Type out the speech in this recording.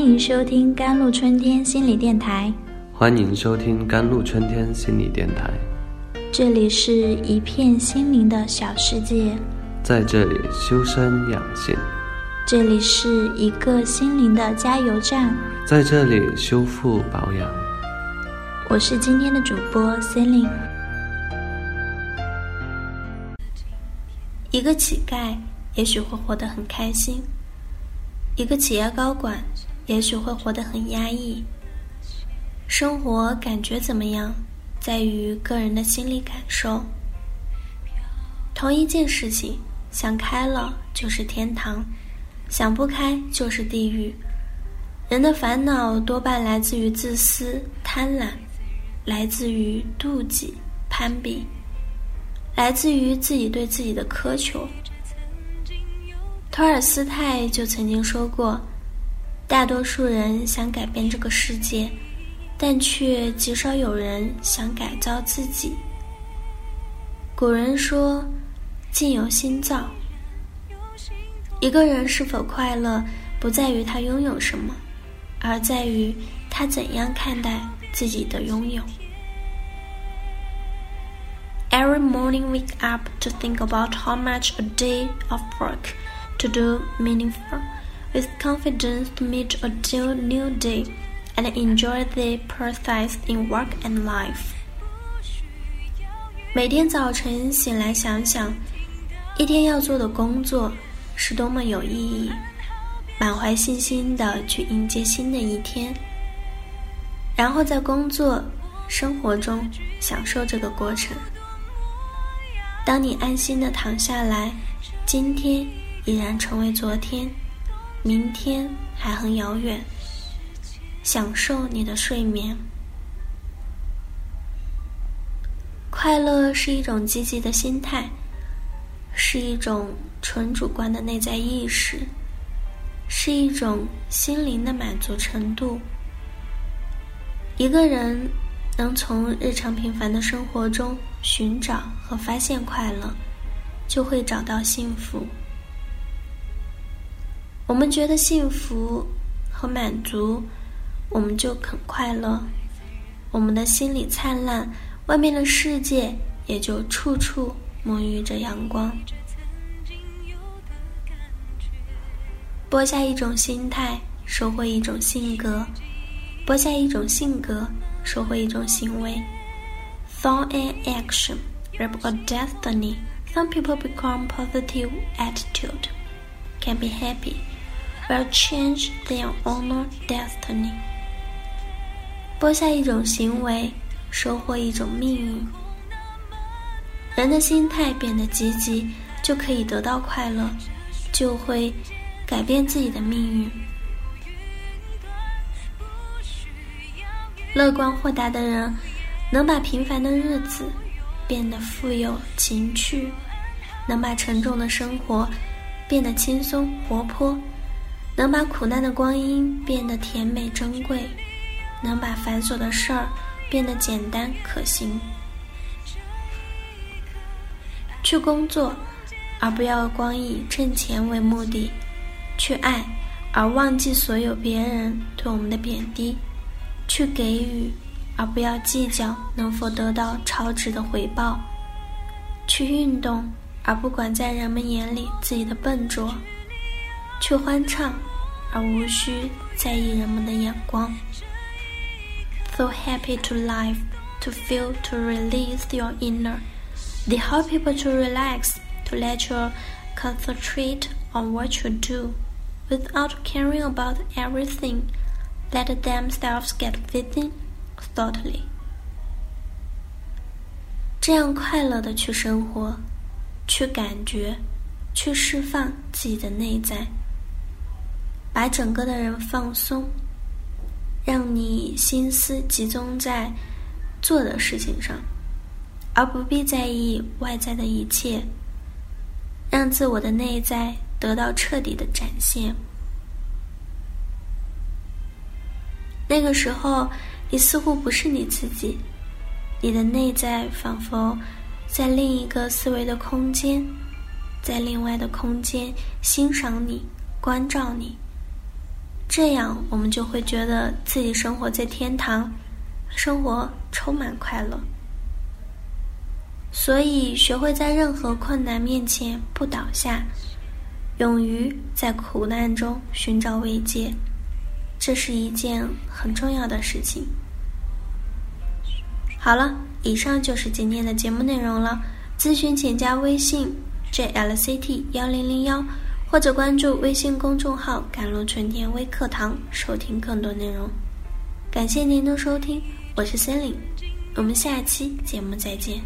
欢迎收听甘露春天心理电台。欢迎收听甘露春天心理电台。这里是一片心灵的小世界，在这里修身养性。这里是一个心灵的加油站，在这里修复保养。我是今天的主播 Celine。一个乞丐也许会活得很开心，一个企业高管也许会活得很压抑。生活感觉怎么样，在于个人的心理感受。同一件事情，想开了就是天堂，想不开就是地狱。人的烦恼多半来自于自私、贪婪，来自于妒忌、攀比。来自于自己对自己的苛求。托尔斯泰就曾经说过：“大多数人想改变这个世界，但却极少有人想改造自己。”古人说：“境由心造。”一个人是否快乐，不在于他拥有什么，而在于他怎样看待自己的拥有。Every morning wake up to think about how much a day of work to do meaningful, with confidence to meet a new day and enjoy the process in work and life. 每天早晨醒来，想想一天要做的工作是多么有意义，满怀信心的去迎接新的一天，然后在工作、生活中享受这个过程。当你安心的躺下来，今天已然成为昨天，明天还很遥远。享受你的睡眠，快乐是一种积极的心态，是一种纯主观的内在意识，是一种心灵的满足程度。一个人。能从日常平凡的生活中寻找和发现快乐，就会找到幸福。我们觉得幸福和满足，我们就很快乐。我们的心里灿烂，外面的世界也就处处沐浴着阳光。播下一种心态，收获一种性格；播下一种性格。收获一种行为，thought and action rap a destiny. Some people become positive attitude, can be happy, will change their own destiny. 播下一种行为，收获一种命运。人的心态变得积极，就可以得到快乐，就会改变自己的命运。乐观豁达的人，能把平凡的日子变得富有情趣，能把沉重的生活变得轻松活泼，能把苦难的光阴变得甜美珍贵，能把繁琐的事儿变得简单可行。去工作，而不要光以挣钱为目的；去爱，而忘记所有别人对我们的贬低。去给予，而不要计较能否得到超值的回报；去运动，而不管在人们眼里自己的笨拙；去欢唱，而无需在意人们的眼光。So happy to live, to feel, to release your inner. They help people to relax, to let you concentrate on what you do, without caring about everything. Let themselves get within thoughtfully，这样快乐的去生活，去感觉，去释放自己的内在， 把整个的人放松，让你心思集中在做的事情上，而不必在意外在的一切，让自我的内在得到彻底的展现。那个时候，你似乎不是你自己，你的内在仿佛在另一个思维的空间，在另外的空间欣赏你、关照你，这样我们就会觉得自己生活在天堂，生活充满快乐。所以，学会在任何困难面前不倒下，勇于在苦难中寻找慰藉，这是一件很重要的事情。好了，以上就是今天的节目内容了。咨询请加微信 jlct 幺零零幺，或者关注微信公众号“甘露春天微课堂”，收听更多内容。感谢您的收听，我是森林，我们下期节目再见。